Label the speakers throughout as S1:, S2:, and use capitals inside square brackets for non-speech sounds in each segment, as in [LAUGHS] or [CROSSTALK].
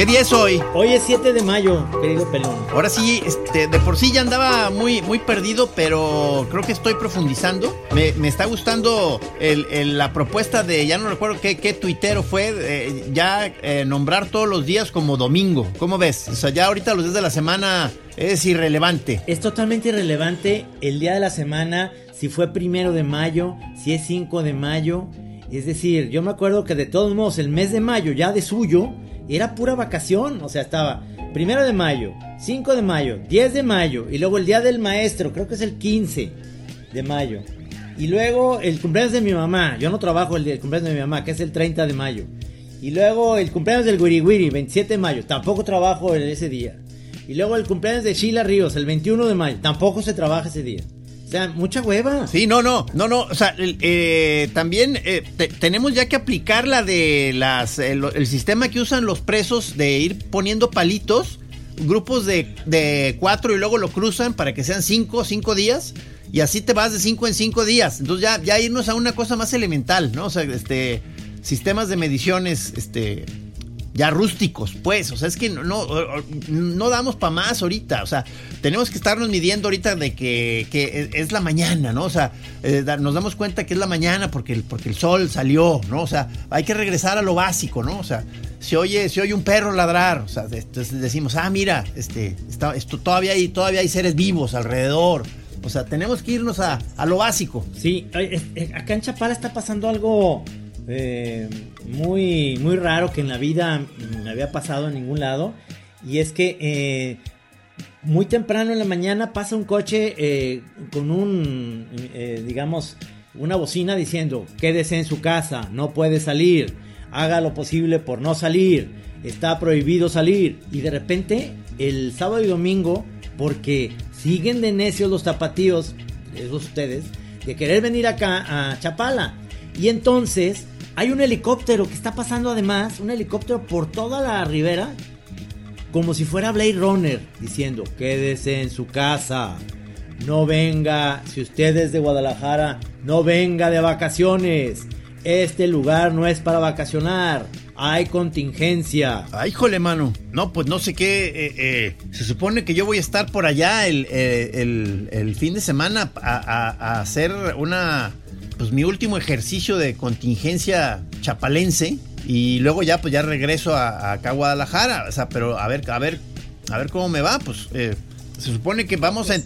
S1: ¿Qué día es hoy?
S2: Hoy es 7 de mayo, querido pelón.
S1: Ahora sí, este, de por sí ya andaba muy, muy perdido, pero creo que estoy profundizando. Me, me está gustando el- el- la propuesta de, ya no recuerdo qué, qué tuitero fue, eh, ya eh, nombrar todos los días como domingo. ¿Cómo ves? O sea, ya ahorita los días de la semana es irrelevante.
S2: Es totalmente irrelevante el día de la semana, si fue primero de mayo, si es 5 de mayo. Es decir, yo me acuerdo que de todos modos el mes de mayo, ya de suyo, era pura vacación. O sea, estaba primero de mayo, 5 de mayo, 10 de mayo, y luego el día del maestro, creo que es el 15 de mayo. Y luego el cumpleaños de mi mamá, yo no trabajo el día del cumpleaños de mi mamá, que es el 30 de mayo. Y luego el cumpleaños del Wiri Wiri, 27 de mayo, tampoco trabajo en ese día. Y luego el cumpleaños de Sheila Ríos, el 21 de mayo, tampoco se trabaja ese día. Sea, mucha hueva.
S1: Sí, no, no, no, no. O sea, eh, también eh, te- tenemos ya que aplicar la de las el, el sistema que usan los presos de ir poniendo palitos, grupos de, de cuatro y luego lo cruzan para que sean cinco, cinco días. Y así te vas de cinco en cinco días. Entonces ya, ya irnos a una cosa más elemental, ¿no? O sea, este sistemas de mediciones, este ya rústicos, pues, o sea, es que no, no, no damos para más ahorita, o sea, tenemos que estarnos midiendo ahorita de que, que es- es la mañana, ¿no? O sea, eh, nos damos cuenta que es la mañana porque el, porque el sol salió, ¿no? O sea, hay que regresar a lo básico, ¿no? O sea, se oye, se oye un perro ladrar, o sea, decimos, ah, mira, este, está, esto, todavía, hay, todavía hay seres vivos alrededor, o sea, tenemos que irnos a, a lo básico.
S2: Sí, acá en Chapala está pasando algo eh, muy, muy raro que en la vida me había pasado en ningún lado. Y es que eh, muy temprano en la mañana pasa un coche eh, con un, digamos, una bocina diciendo, quédese en su casa, no puede salir, haga lo posible por no salir, está prohibido salir. Y de repente, el sábado y domingo, porque siguen de necios los tapatíos, esos ustedes, de querer venir acá a Chapala. Y entonces hay un helicóptero que está pasando además, un helicóptero por toda la ribera, como si fuera Blade Runner, diciendo, quédese en su casa, no venga, si usted es de Guadalajara, no venga de vacaciones, este lugar no es para vacacionar, hay contingencia.
S1: Ay, híjole, mano. No, pues no sé qué. eh, eh, se supone que yo voy a estar por allá el, eh, fin de semana a hacer una. Pues mi último ejercicio de contingencia chapalense. Y luego ya, pues ya regreso a, acá a Guadalajara. O sea, pero a ver, a ver, a ver cómo me va. Pues eh, se supone que vamos a.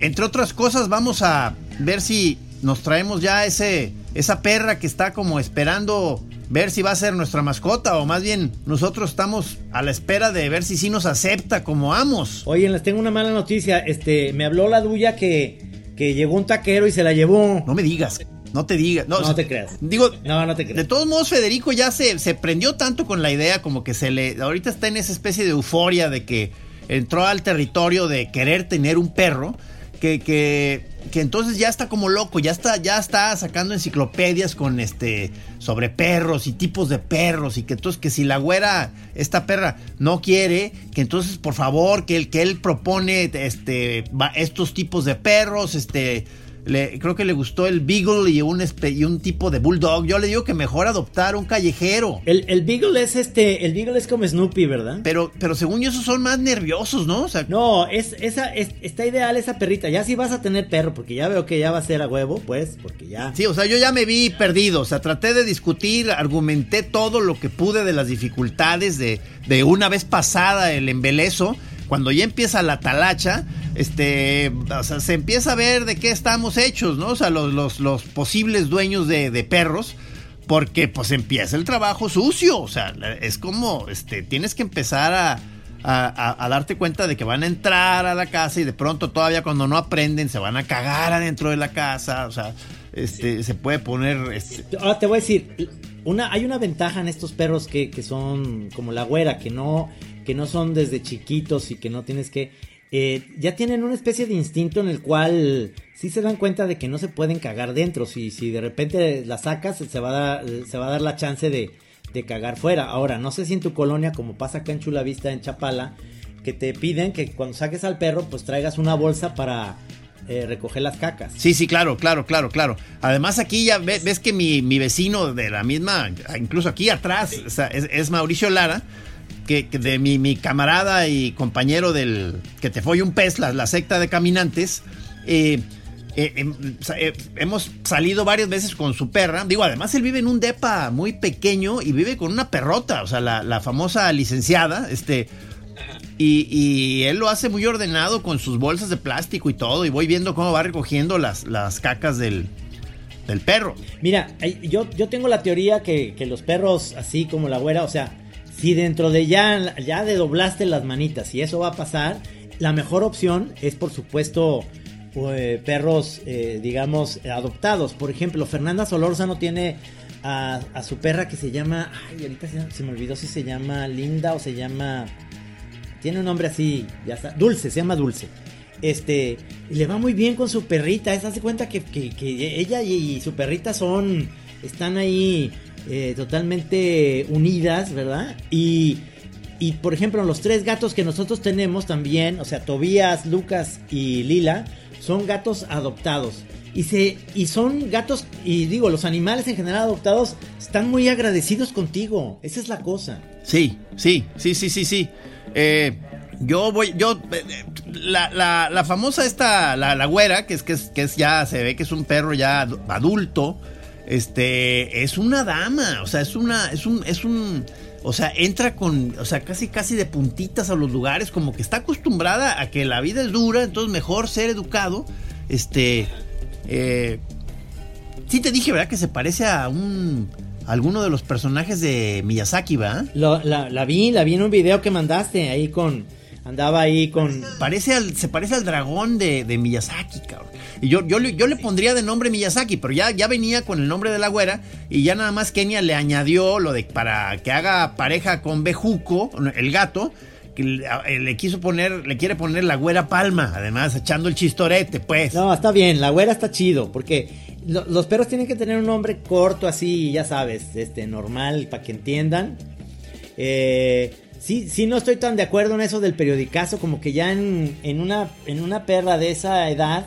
S1: Entre otras cosas, vamos a ver si nos traemos ya ese. Esa perra que está como esperando ver si va a ser nuestra mascota o más bien nosotros estamos a la espera de ver si sí nos acepta como amos.
S2: Oye, les tengo una mala noticia, este, me habló la duya que, que llegó un taquero y se la llevó.
S1: No me digas, no te digas. No,
S2: No
S1: o sea,
S2: te creas.
S1: Digo,
S2: No, no te
S1: de
S2: creas.
S1: todos modos Federico ya se, se prendió tanto con la idea como que se le... Ahorita está en esa especie de euforia de que entró al territorio de querer tener un perro. Que, que, que entonces ya está como loco, ya está, ya está sacando enciclopedias con este sobre perros y tipos de perros, y que entonces que si la güera, esta perra, no quiere, que entonces por favor, que él, que él propone este estos tipos de perros, este le- creo que le gustó el Beagle y un, y un tipo de Bulldog. Yo le digo que mejor adoptar un callejero.
S2: El, el Beagle es este, el Beagle es como Snoopy, ¿verdad?
S1: Pero, pero según yo, esos son más nerviosos, ¿no? O sea,
S2: No, es, esa, es- está ideal esa perrita. Ya si vas a tener perro, porque ya veo que ya va a ser a huevo, pues, porque ya.
S1: Sí, o sea, yo ya me vi perdido. O sea, traté de discutir, argumenté todo lo que pude de las dificultades de, de una vez pasada el embelezo. Cuando ya empieza la talacha, este, o sea, se empieza a ver de qué estamos hechos, ¿no? O sea, los, los, los posibles dueños de, de perros porque pues empieza el trabajo sucio, o sea, es como, este, tienes que empezar a, a, darte cuenta de que van a entrar a la casa y de pronto todavía cuando no aprenden se van a cagar adentro de la casa, o sea, este, se puede poner... Este...
S2: Ahora te voy a decir, una, hay una ventaja en estos perros que, que son como la güera, que no, que no son desde chiquitos y que no tienes que... Eh, ya tienen una especie de instinto en el cual sí se dan cuenta de que no se pueden cagar dentro. Si, si de repente la sacas, se va a dar, se va a dar la chance de, de cagar fuera. Ahora, no sé si en tu colonia, como pasa acá en Chula Vista, en Chapala, que te piden que cuando saques al perro, pues traigas una bolsa para eh, recoger las cacas.
S1: Sí, sí, claro, claro, claro, claro. Además aquí ya ves, que mi, vecino de la misma, incluso aquí atrás, es, Mauricio Lara, que, de mi, camarada y compañero del que te fue un pez, la, secta de caminantes. Eh, eh, em, eh, hemos salido varias veces con su perra. Digo, además él vive en un depa muy pequeño y vive con una perrota, o sea, la, famosa licenciada, este. Y, él lo hace muy ordenado con sus bolsas de plástico y todo. Y voy viendo cómo va recogiendo las, las cacas del, del perro.
S2: Mira, yo, yo tengo la teoría que, que, los perros, así como la güera, o sea, si dentro de ya, ya de doblaste las manitas y eso va a pasar, la mejor opción es, por supuesto, eh, perros, eh, digamos, adoptados. Por ejemplo, Fernanda Solórzano tiene a, su perra que se llama. Ay, ahorita se, me olvidó si se llama Linda o se llama. Tiene un nombre así, ya está. Dulce, se llama Dulce. Este, le va muy bien con su perrita. Se hace cuenta que, ella y, su perrita son. Están ahí eh, totalmente unidas, ¿verdad? Y. Y por ejemplo, los tres gatos que nosotros tenemos también, o sea, Tobías, Lucas y Lila, son gatos adoptados. Y, se, y son gatos, y digo, los animales en general adoptados están muy agradecidos contigo. Esa es la cosa.
S1: Sí, sí, sí, sí, sí, sí. Eh, yo voy, yo, eh, la, la, famosa esta, la, la, güera, que es, que es, que es ya, se ve que es un perro ya adulto, este, es una dama, o sea, es una, es un, es un, o sea, entra con, o sea, casi casi de puntitas a los lugares, como que está acostumbrada a que la vida es dura, entonces mejor ser educado. Este, eh, sí te dije, ¿verdad? Que se parece a un, alguno de los personajes de Miyazaki,
S2: la, la vi, la vi en un video que mandaste ahí con, andaba ahí con...
S1: Parece al, se parece al dragón de, de Miyazaki, cabrón. Y yo, yo, yo le pondría de nombre Miyazaki, pero ya, ya venía con el nombre de la güera y ya nada más Kenia le añadió lo de para que haga pareja con Bejuco, el gato, que le, quiso poner, le quiere poner la güera palma, además echando el chistorete, pues.
S2: No, está bien, la güera está chido, porque los perros tienen que tener un nombre corto así, ya sabes, este, normal, para que entiendan. Eh, sí, sí no estoy tan de acuerdo en eso del periodicazo, como que ya en, en, una, en una perra de esa edad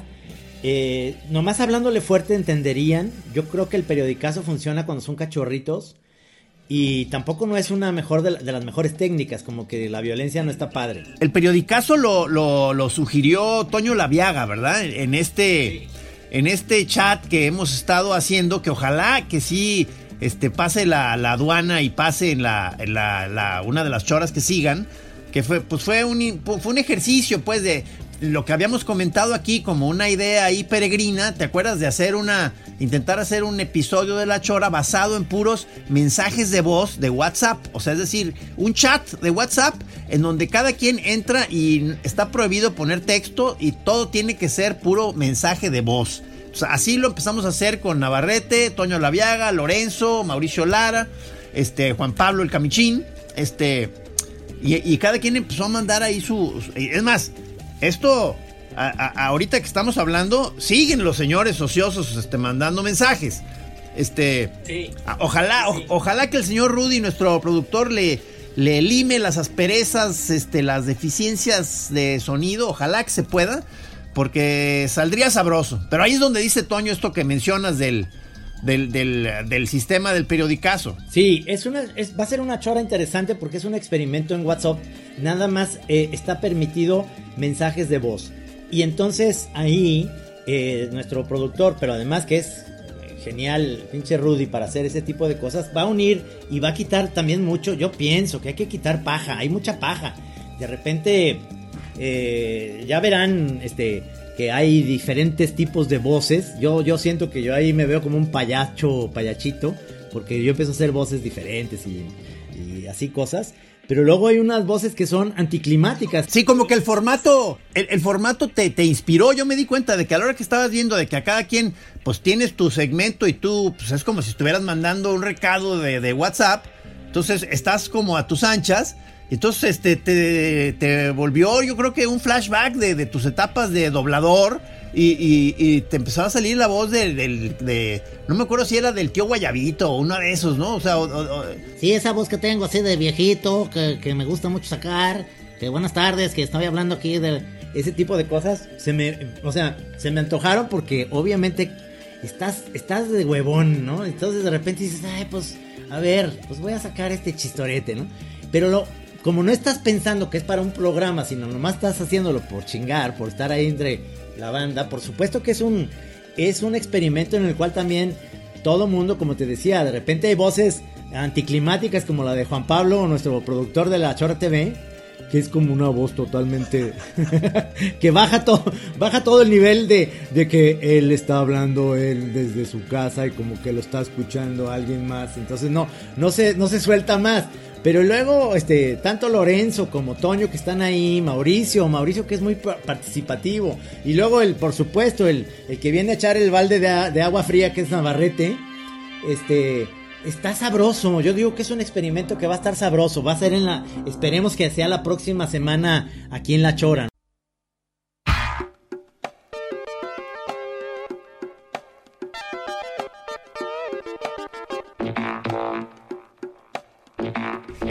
S2: eh, nomás hablándole fuerte entenderían. Yo creo que el periodicazo funciona cuando son cachorritos. Y tampoco no es una mejor de, las mejores técnicas, como que la violencia no está padre.
S1: El periodicazo lo, lo, sugirió Toño Laviaga, ¿verdad? En este, en este chat que hemos estado haciendo, que ojalá que sí este, pase la, aduana y pase en la, la, una de las choras que sigan. Que fue, pues fue un, fue un ejercicio, pues, de lo que habíamos comentado aquí como una idea ahí peregrina, ¿te acuerdas de hacer una, intentar hacer un episodio de La Chora basado en puros mensajes de voz de WhatsApp? O sea, es decir, un chat de WhatsApp en donde cada quien entra y está prohibido poner texto y todo tiene que ser puro mensaje de voz. Así lo empezamos a hacer con Navarrete, Toño Laviaga, Lorenzo, Mauricio Lara, este, Juan Pablo el Camichín, este, y, y cada quien empezó a mandar ahí su, es más, esto, ahorita que estamos hablando, siguen los señores ociosos este, mandando mensajes. Este, ojalá, ojalá que el señor Rudy, nuestro productor, le, le lime las asperezas, este, las deficiencias de sonido, ojalá que se pueda, porque saldría sabroso. Pero ahí es donde dice Toño esto que mencionas del, del, sistema del periodicazo.
S2: Sí, es una, va a ser una chora interesante porque es un experimento en WhatsApp. Nada más eh, está permitido mensajes de voz. Y entonces ahí eh, nuestro productor, pero además que es genial, pinche Rudy, para hacer ese tipo de cosas, va a unir y va a quitar también mucho. Yo pienso que hay que quitar paja, hay mucha paja. De repente eh, ya verán, este, que hay diferentes tipos de voces. Yo, yo siento que yo ahí me veo como un payacho, payachito, porque yo empiezo a hacer voces diferentes y, así cosas. Pero luego hay unas voces que son anticlimáticas.
S1: Sí, como que el formato, el, formato te, te, inspiró. Yo me di cuenta de que a la hora que estabas viendo de que a cada quien, pues tienes tu segmento y tú, pues es como si estuvieras mandando un recado de, de WhatsApp. Entonces estás como a tus anchas. Entonces este, te, te volvió, yo creo que un flashback de, tus etapas de doblador y, te empezaba a salir la voz de, No me acuerdo si era del tío Guayabito o uno de esos, ¿no? O sea.
S3: Sí, esa voz que tengo así de viejito, que, me gusta mucho sacar. Que buenas tardes, que estoy hablando aquí de.
S2: Ese tipo de cosas se me. O sea, se me antojaron porque obviamente estás, estás de huevón, ¿no? Entonces de repente dices, ay, pues. A ver, pues voy a sacar este chistorete, ¿no? Pero lo, como no estás pensando que es para un programa, sino nomás estás haciéndolo por chingar, por estar ahí entre la banda. Por supuesto que es un, es un experimento en el cual también todo mundo, como te decía, de repente hay voces anticlimáticas como la de Juan Pablo, nuestro productor de la Chora TV, que es como una voz totalmente [LAUGHS] que baja todo, baja todo el nivel de, de, que él está hablando él desde su casa y como que lo está escuchando alguien más. Entonces no, no se, no se suelta más. Pero luego, este, tanto Lorenzo como Toño que están ahí, Mauricio, Mauricio que es muy participativo. Y luego el, por supuesto, el, el que viene a echar el balde de, de agua fría que es Navarrete. Este, está sabroso. Yo digo que es un experimento que va a estar sabroso. Va a ser en la. Esperemos que sea la próxima semana aquí en La Chora.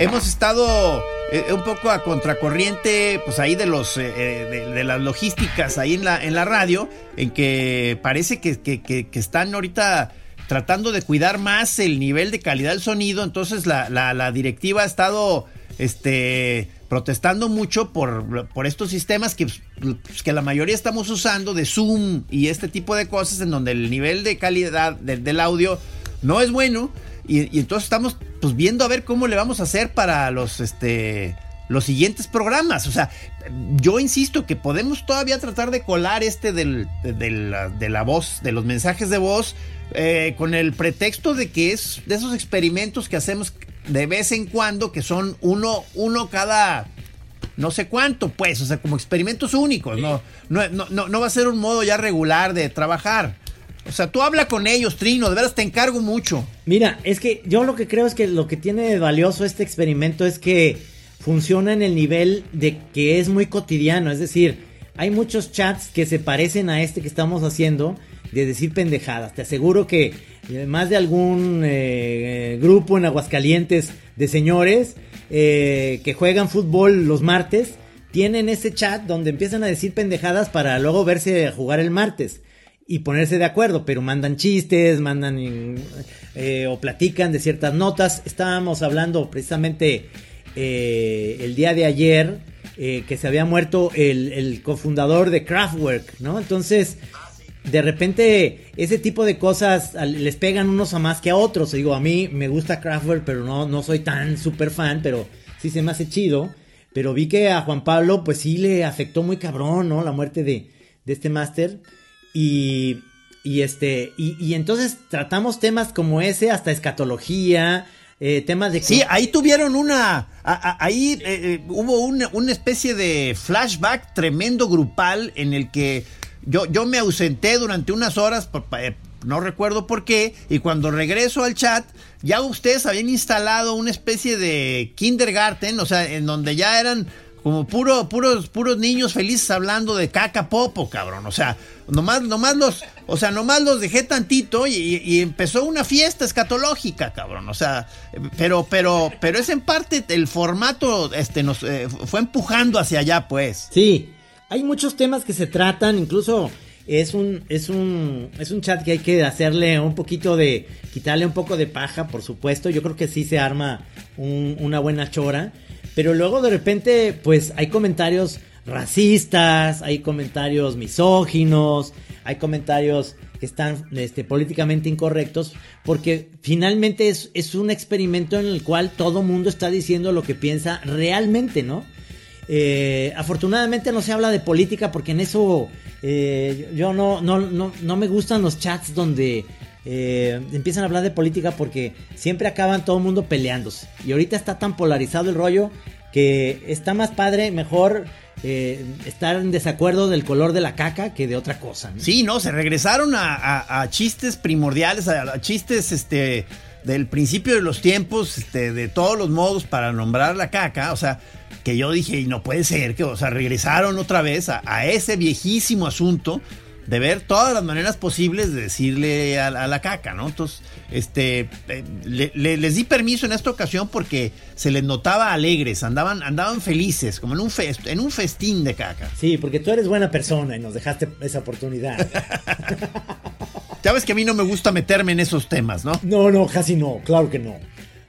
S1: hemos estado eh, un poco a contracorriente, pues ahí de los eh, eh, de, las logísticas ahí en la, en la radio, en que parece que, están ahorita tratando de cuidar más el nivel de calidad del sonido, entonces la, directiva ha estado este protestando mucho por, por estos sistemas que, pues, que la mayoría estamos usando de Zoom y este tipo de cosas en donde el nivel de calidad del audio no es bueno. Y, entonces estamos pues viendo a ver cómo le vamos a hacer para los este los siguientes programas. O sea, yo insisto que podemos todavía tratar de colar este del, de, la, voz, de los mensajes de voz, eh, con el pretexto de que es de esos experimentos que hacemos de vez en cuando, que son uno, uno cada no sé cuánto, pues, o sea, como experimentos únicos, no, no, no, no va a ser un modo ya regular de trabajar. O sea, tú habla con ellos, Trino, de veras te encargo mucho.
S2: Mira, es que yo lo que creo es que lo que tiene valioso este experimento es que funciona en el nivel de que es muy cotidiano, es decir, hay muchos chats que se parecen a este que estamos haciendo de decir pendejadas. Te aseguro que eh, más de algún eh, grupo en Aguascalientes de señores eh, que juegan fútbol los martes tienen ese chat donde empiezan a decir pendejadas para luego verse a jugar el martes y ponerse de acuerdo, pero mandan chistes, mandan eh, o platican de ciertas notas. Estábamos hablando precisamente eh, el día de ayer eh, que se había muerto el, cofundador de Kraftwerk, ¿no? Entonces, de repente, ese tipo de cosas les pegan unos a más que a otros. Digo, a mí me gusta Kraftwerk, pero no, no soy tan super fan, pero sí se me hace chido. Pero vi que a Juan Pablo, pues sí le afectó muy cabrón, ¿no? La muerte de, de este máster. Y, y este, y, entonces tratamos temas como ese, hasta escatología, eh, temas de...
S1: Sí, ahí tuvieron una, ahí eh, eh, hubo una, una, especie de flashback tremendo grupal en el que yo, yo me ausenté durante unas horas, no recuerdo por qué, y cuando regreso al chat, ya ustedes habían instalado una especie de kindergarten, o sea, en donde ya eran como puro, puros, puros niños felices hablando de caca popo, cabrón. O sea, nomás, nomás los, o sea, nomás los dejé tantito y, empezó una fiesta escatológica, cabrón. O sea, pero, pero, pero es en parte el formato, este, nos eh, fue empujando hacia allá, pues.
S2: Sí, hay muchos temas que se tratan, incluso es un, es un, es un chat que hay que hacerle un poquito de, quitarle un poco de paja, por supuesto. Yo creo que sí se arma una buena chora. Pero luego de repente, pues hay comentarios racistas, hay comentarios misóginos, hay comentarios que están este, políticamente incorrectos, porque finalmente es, un experimento en el cual todo mundo está diciendo lo que piensa realmente, ¿no? Eh, afortunadamente no se habla de política porque en eso eh, yo no, no, no, no me gustan los chats donde eh, empiezan a hablar de política porque siempre acaban todo el mundo peleándose. Y ahorita está tan polarizado el rollo que está más padre, mejor eh, estar en desacuerdo del color de la caca que de otra cosa.
S1: Sí, no, se regresaron a, chistes primordiales, a, chistes este del principio de los tiempos, este, de todos los modos para nombrar la caca, o sea, que yo dije, y no puede ser, que, o sea, regresaron otra vez a ese viejísimo asunto de ver todas las maneras posibles de decirle a, a la caca, ¿no? Entonces, este, eh, le- le- les di permiso en esta ocasión porque se les notaba alegres, andaban, andaban felices, como en un, en un festín de caca.
S2: Sí, porque tú eres buena persona y nos dejaste esa oportunidad. [LAUGHS]
S1: Ya ves que a mí no me gusta meterme en esos temas, ¿no?
S2: No, no, casi no, claro que no.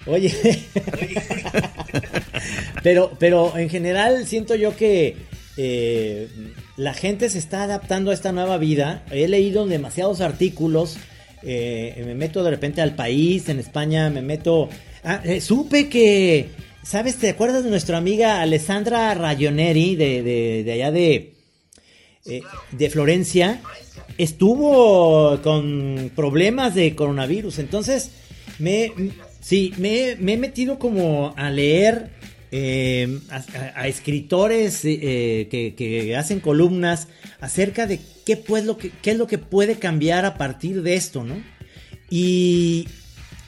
S2: Oye, [LAUGHS] [LAUGHS] pero, pero en general siento yo que eh, la gente se está adaptando a esta nueva vida. He leído demasiados artículos. eh, me meto de repente al país, en España, me meto. Ah, eh, supe que, ¿sabes? ¿Te acuerdas de nuestra amiga Alessandra Rayoneri de, de, de allá de, eh, de Florencia? Estuvo con problemas de coronavirus. Entonces, me, sí, me, me he metido como a leer eh, a, escritores eh, que, que hacen columnas acerca de qué, pues, lo que, es lo que puede cambiar a partir de esto, ¿no? Y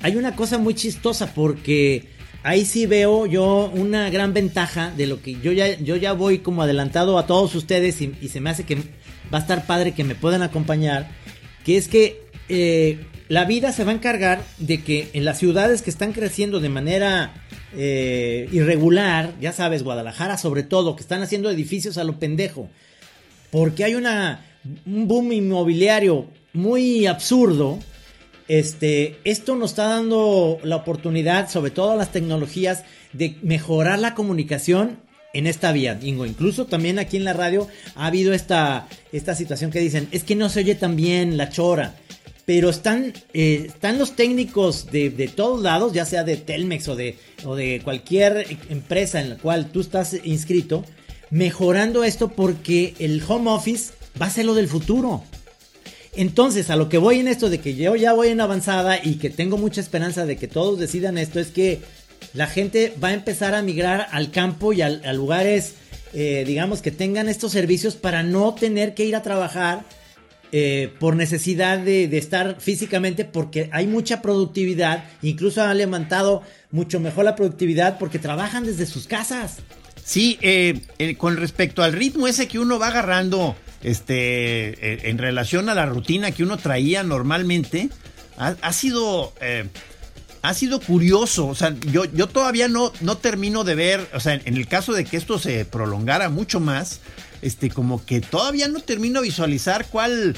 S2: hay una cosa muy chistosa porque ahí sí veo yo una gran ventaja de lo que yo ya, yo ya voy como adelantado a todos ustedes y, y se me hace que va a estar padre que me puedan acompañar, que es que eh, la vida se va a encargar de que en las ciudades que están creciendo de manera eh, irregular, ya sabes, Guadalajara sobre todo, que están haciendo edificios a lo pendejo, porque hay una, un boom inmobiliario muy absurdo. Este, esto nos está dando la oportunidad, sobre todo las tecnologías, de mejorar la comunicación en esta vía. Incluso también aquí en la radio ha habido esta, esta situación que dicen, es que no se oye tan bien la chora. Pero están, eh, están los técnicos de, de todos lados, ya sea de Telmex o de, o de cualquier empresa en la cual tú estás inscrito, mejorando esto porque el home office va a ser lo del futuro. Entonces, a lo que voy en esto de que yo ya voy en avanzada y que tengo mucha esperanza de que todos decidan esto, es que la gente va a empezar a migrar al campo y a, lugares, eh, digamos, que tengan estos servicios para no tener que ir a trabajar eh, por necesidad de, estar físicamente, porque hay mucha productividad, incluso han levantado mucho mejor la productividad porque trabajan desde sus casas.
S1: Sí, eh, eh, con respecto al ritmo ese que uno va agarrando, este, eh, en relación a la rutina que uno traía normalmente, ha, sido, ha sido curioso. O sea, yo, yo todavía no, no termino de ver, o sea, en el caso de que esto se prolongara mucho más, este, como que todavía no termino de visualizar cuál,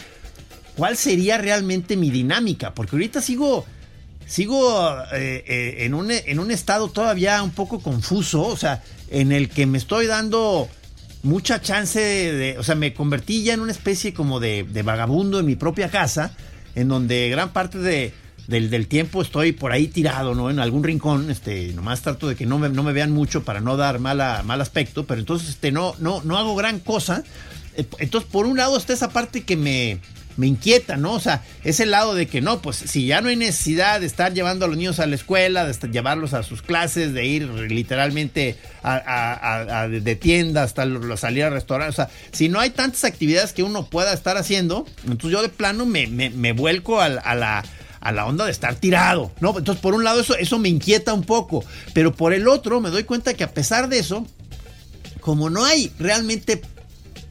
S1: cuál sería realmente mi dinámica, porque ahorita sigo sigo eh, eh, en, un, en un estado todavía un poco confuso, o sea, en el que me estoy dando mucha chance de, o sea, me convertí ya en una especie como de, de vagabundo en mi propia casa, en donde gran parte de, del, del tiempo estoy por ahí tirado, ¿no? En algún rincón, este, nomás trato de que no me, no me vean mucho para no dar mala, mal aspecto, pero entonces, este, no, no, no hago gran cosa. Eh, Entonces, por un lado está esa parte que me, me inquieta, ¿no? O sea, ese lado de que no, pues si ya no hay necesidad de estar llevando a los niños a la escuela, de llevarlos a sus clases, de ir literalmente a, a- a- a- de tienda hasta salir a restaurantes, o sea, si no hay tantas actividades que uno pueda estar haciendo, entonces yo de plano me, me- me vuelco al- a, la a la onda de estar tirado, ¿no? Entonces, por un lado, eso, eso me inquieta un poco, pero por el otro, me doy cuenta que a pesar de eso, como no hay realmente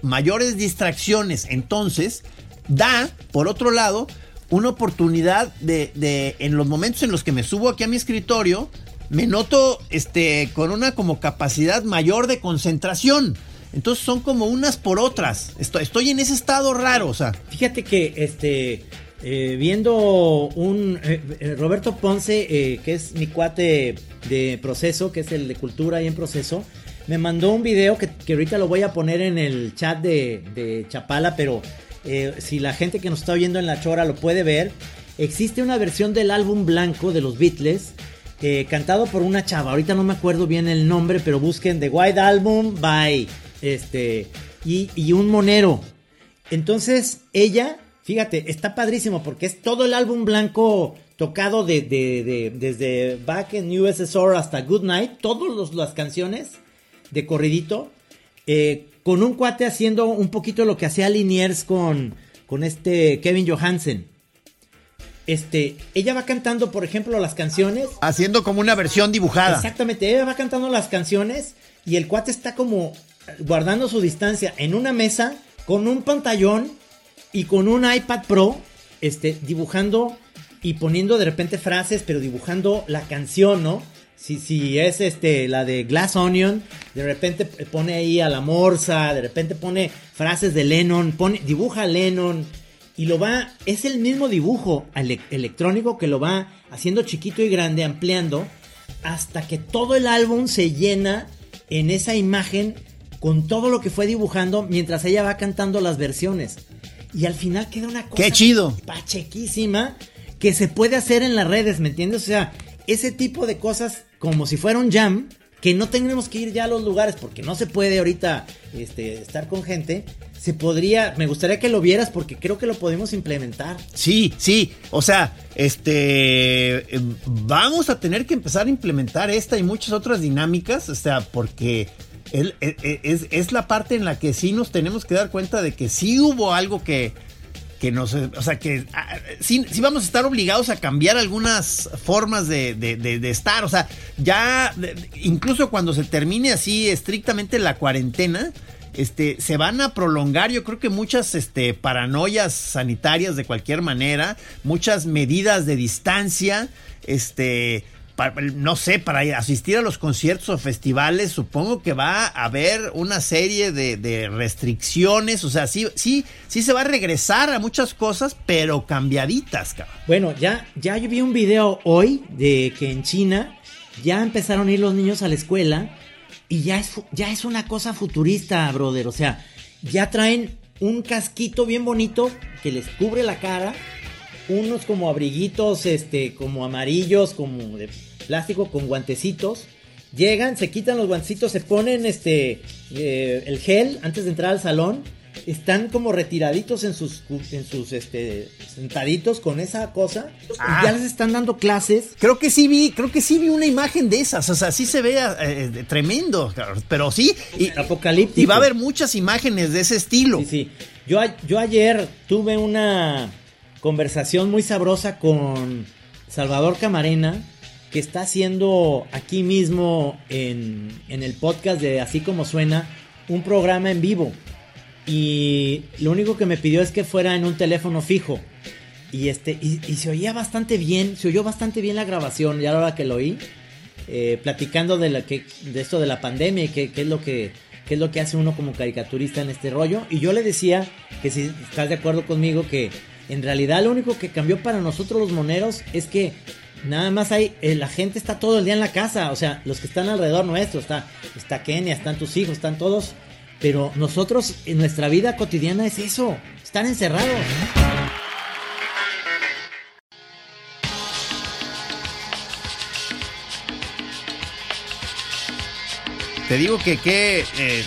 S1: mayores distracciones, entonces da, por otro lado, una oportunidad de, de, en los momentos en los que me subo aquí a mi escritorio, me noto este, con una como capacidad mayor de concentración. Entonces son como unas por otras. Estoy, en ese estado raro, o sea.
S2: Fíjate que este eh, viendo un eh, eh, Roberto Ponce, que es mi cuate de proceso, que es el de cultura y en proceso, me mandó un video que, que ahorita lo voy a poner en el chat de, Chapala, pero si la gente que nos está oyendo en la chora lo puede ver, existe una versión del álbum blanco de los Beatles cantado por una chava. Ahorita no me acuerdo bien el nombre, pero busquen The White Album by este y, y un monero. Entonces ella, fíjate, está padrísimo porque es todo el álbum blanco tocado de, de- de- desde Back in USSR hasta Good Night, todas las canciones de corridito, eh, con un cuate haciendo un poquito lo que hacía Liniers con, con este Kevin Johansen. Este, ella va cantando, por ejemplo, las canciones
S1: Haciendo como una versión dibujada.
S2: Exactamente, ella va cantando las canciones y el cuate está como guardando su distancia en una mesa con un pantallón y con un iPad Pro, este, dibujando y poniendo de repente frases, pero dibujando la canción, ¿no? Si, si es este, la de Glass Onion, de repente pone ahí a la morsa, de repente pone frases de Lennon, pone, dibuja a Lennon y lo va, es el mismo dibujo ele- electrónico que lo va haciendo chiquito y grande, ampliando, hasta que todo el álbum se llena en esa imagen con todo lo que fue dibujando mientras ella va cantando las versiones. Y al final queda una cosa
S1: ¡Qué chido!
S2: pachequísima que se puede hacer en las redes, ¿me entiendes? O sea, ese tipo de cosas como si fuera un jam, que no tenemos que ir ya a los lugares porque no se puede ahorita este, estar con gente, se podría, me gustaría que lo vieras porque creo que lo podemos implementar.
S1: Sí, sí. O sea, este. eh, Vamos a tener que empezar a implementar esta y muchas otras dinámicas. O sea, porque es, es la parte en la que sí nos tenemos que dar cuenta de que sí hubo algo que. Que nos, o sea, que ah, sí, vamos a estar obligados a cambiar algunas formas de, de- de- de estar. O sea, ya, incluso cuando se termine así estrictamente la cuarentena, este, se van a prolongar, yo creo que muchas este, paranoias sanitarias de cualquier manera, muchas medidas de distancia, este, no sé, para ir- asistir a los conciertos o festivales, supongo que va a haber una serie de, restricciones, o sea, sí, sí, sí se va a regresar a muchas cosas, pero cambiaditas, cabrón.
S2: Bueno, ya, ya yo vi un video hoy de que en China ya empezaron a ir los niños a la escuela y ya es, ya es una cosa futurista, brother. O sea, ya traen un casquito bien bonito que les cubre la cara, unos como abriguitos, este, como amarillos, como de plástico con guantecitos. Llegan, se quitan los guantecitos, se ponen este eh, el gel antes de entrar al salón. Están como retiraditos en sus, en sus este, sentaditos con esa cosa.
S1: Ah.
S2: Y ya les están dando clases.
S1: Creo que sí vi, creo que sí vi una imagen de esas, o sea, sí se ve eh, tremendo, cabrón, pero sí, y,
S2: Apocalíptico.
S1: y va a haber muchas imágenes de ese estilo.
S2: Sí, sí. Yo, yo ayer tuve una conversación muy sabrosa con Salvador Camarena, que está haciendo aquí mismo en, en el podcast de Así como suena, un programa en vivo. Y lo único que me pidió es que fuera en un teléfono fijo. Y este, y, se oía bastante bien, se oyó bastante bien la grabación, ya ahora que lo oí, eh, platicando de la que, de esto de la pandemia y qué, es que qué es lo que hace uno como caricaturista en este rollo. Y yo le decía que si estás de acuerdo conmigo que en realidad lo único que cambió para nosotros los moneros es que nada más hay, eh, la gente está todo el día en la casa, o sea, los que están alrededor nuestro, está, está Kenia, están tus hijos, están todos, pero nosotros en nuestra vida cotidiana es eso, estar encerrados.
S1: Te digo que, que eh,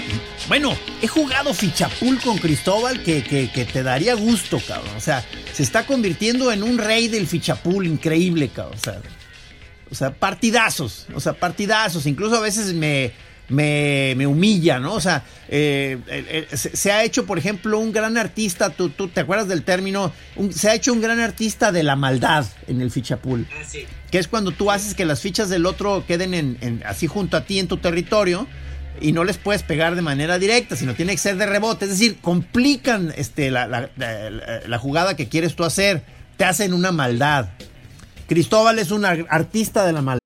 S1: bueno, he jugado fichapul con Cristóbal que, que, que te daría gusto, cabrón. O sea, se está convirtiendo en un rey del fichapul increíble, cabrón. O sea, o sea, partidazos, o sea, partidazos. Incluso a veces me, me, me humilla, ¿no? O sea, eh, eh, eh, se, se ha hecho, por ejemplo, un gran artista, tú, tú te acuerdas del término, Un- se ha hecho un gran artista de la maldad en el fichapul. Que es cuando tú haces que las fichas del otro queden en, en- así junto a ti en tu territorio y no les puedes pegar de manera directa, sino tiene que ser de rebote. Es decir, complican este, la, la- la- la jugada que quieres tú hacer. Te hacen una maldad. Cristóbal es un ar- artista de la maldad.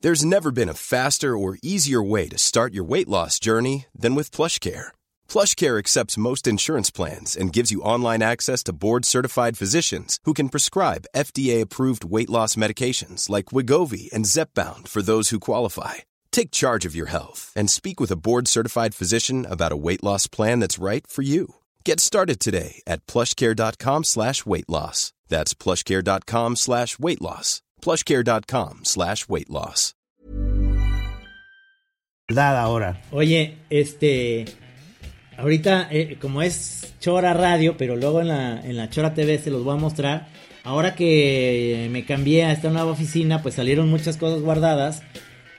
S4: There's never been a faster or easier way to start your weight loss journey than with PlushCare. PlushCare accepts most insurance plans and gives you online access to board-certified physicians who can prescribe FDA-approved weight loss medications like Wigovi and Zepbound for those who qualify. Take charge of your health and speak with a board-certified physician about a weight loss plan that's right for you. Get started today at plushcare.com slash weight loss. That's plushcare.com slash weight loss. plushcare.com slash weight loss.
S1: ahora.
S2: Oye, este. Ahorita, eh, como es Chora Radio, pero luego en la, en la Chora TV se los voy a mostrar. Ahora que me cambié a esta nueva oficina, pues salieron muchas cosas guardadas.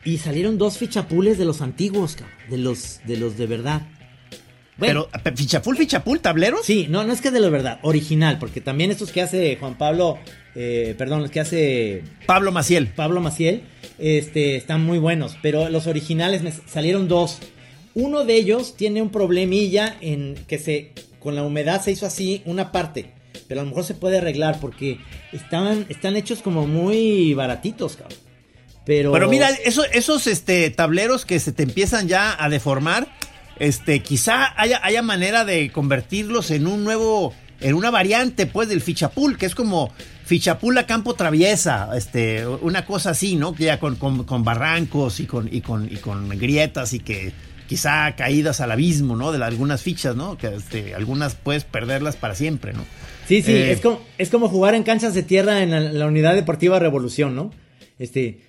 S2: Y salieron dos fichapules de los antiguos, cabrón, de los de los de verdad.
S1: Bueno, Pero fichapul, fichapul, tableros.
S2: Sí, no, no es que de lo verdad, original, porque también estos que hace Juan Pablo, eh, perdón, los que hace
S1: Pablo Maciel.
S2: Pablo Maciel, este, están muy buenos, pero los originales me salieron dos. Uno de ellos tiene un problemilla en que se, con la humedad se hizo así una parte, pero a lo mejor se puede arreglar porque estaban, están hechos como muy baratitos, cabrón. Pero,
S1: Pero mira, eso, esos este, tableros que se te empiezan ya a deformar, este, quizá haya, haya manera de convertirlos en un nuevo, en una variante, pues, del fichapul, que es como fichapul a campo traviesa, este, una cosa así, ¿no? Que ya con, con, barrancos y con, y con, y con grietas y que quizá caídas al abismo, ¿no? De algunas fichas, ¿no? Que este, algunas puedes perderlas para siempre, ¿no?
S2: Sí, sí, eh, es, como, es como jugar en canchas de tierra en la, la unidad deportiva Revolución, ¿no? Este,